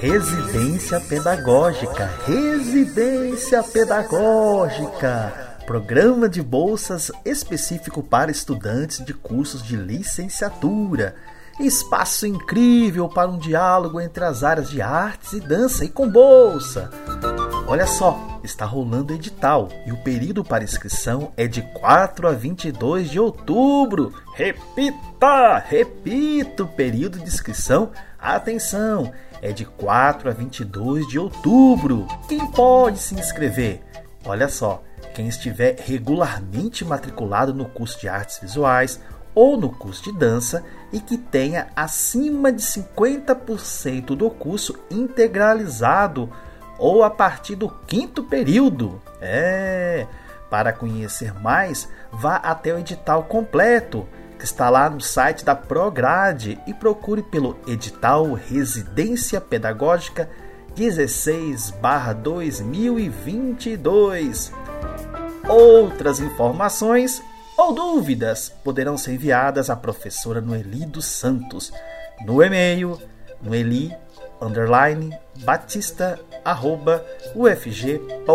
Residência Pedagógica, Residência Pedagógica, programa de bolsas específico para estudantes de cursos de licenciatura. Espaço incrível para um diálogo entre as áreas de artes e dança e com bolsa. Olha só, está rolando edital e o período para inscrição é de 4 a 22 de outubro. Repita, repito, período de inscrição, atenção, é de 4 a 22 de outubro. Quem pode se inscrever? Olha só, quem estiver regularmente matriculado no curso de artes visuais ou no curso de dança e que tenha acima de 50% do curso integralizado ou a partir do quinto período. É, para conhecer mais, vá até o edital completo que está lá no site da Prograde e procure pelo edital Residência Pedagógica 16/2022. Outras informações ou dúvidas poderão ser enviadas à professora Noeli dos Santos no e-mail noeli underline batista arroba ufg.br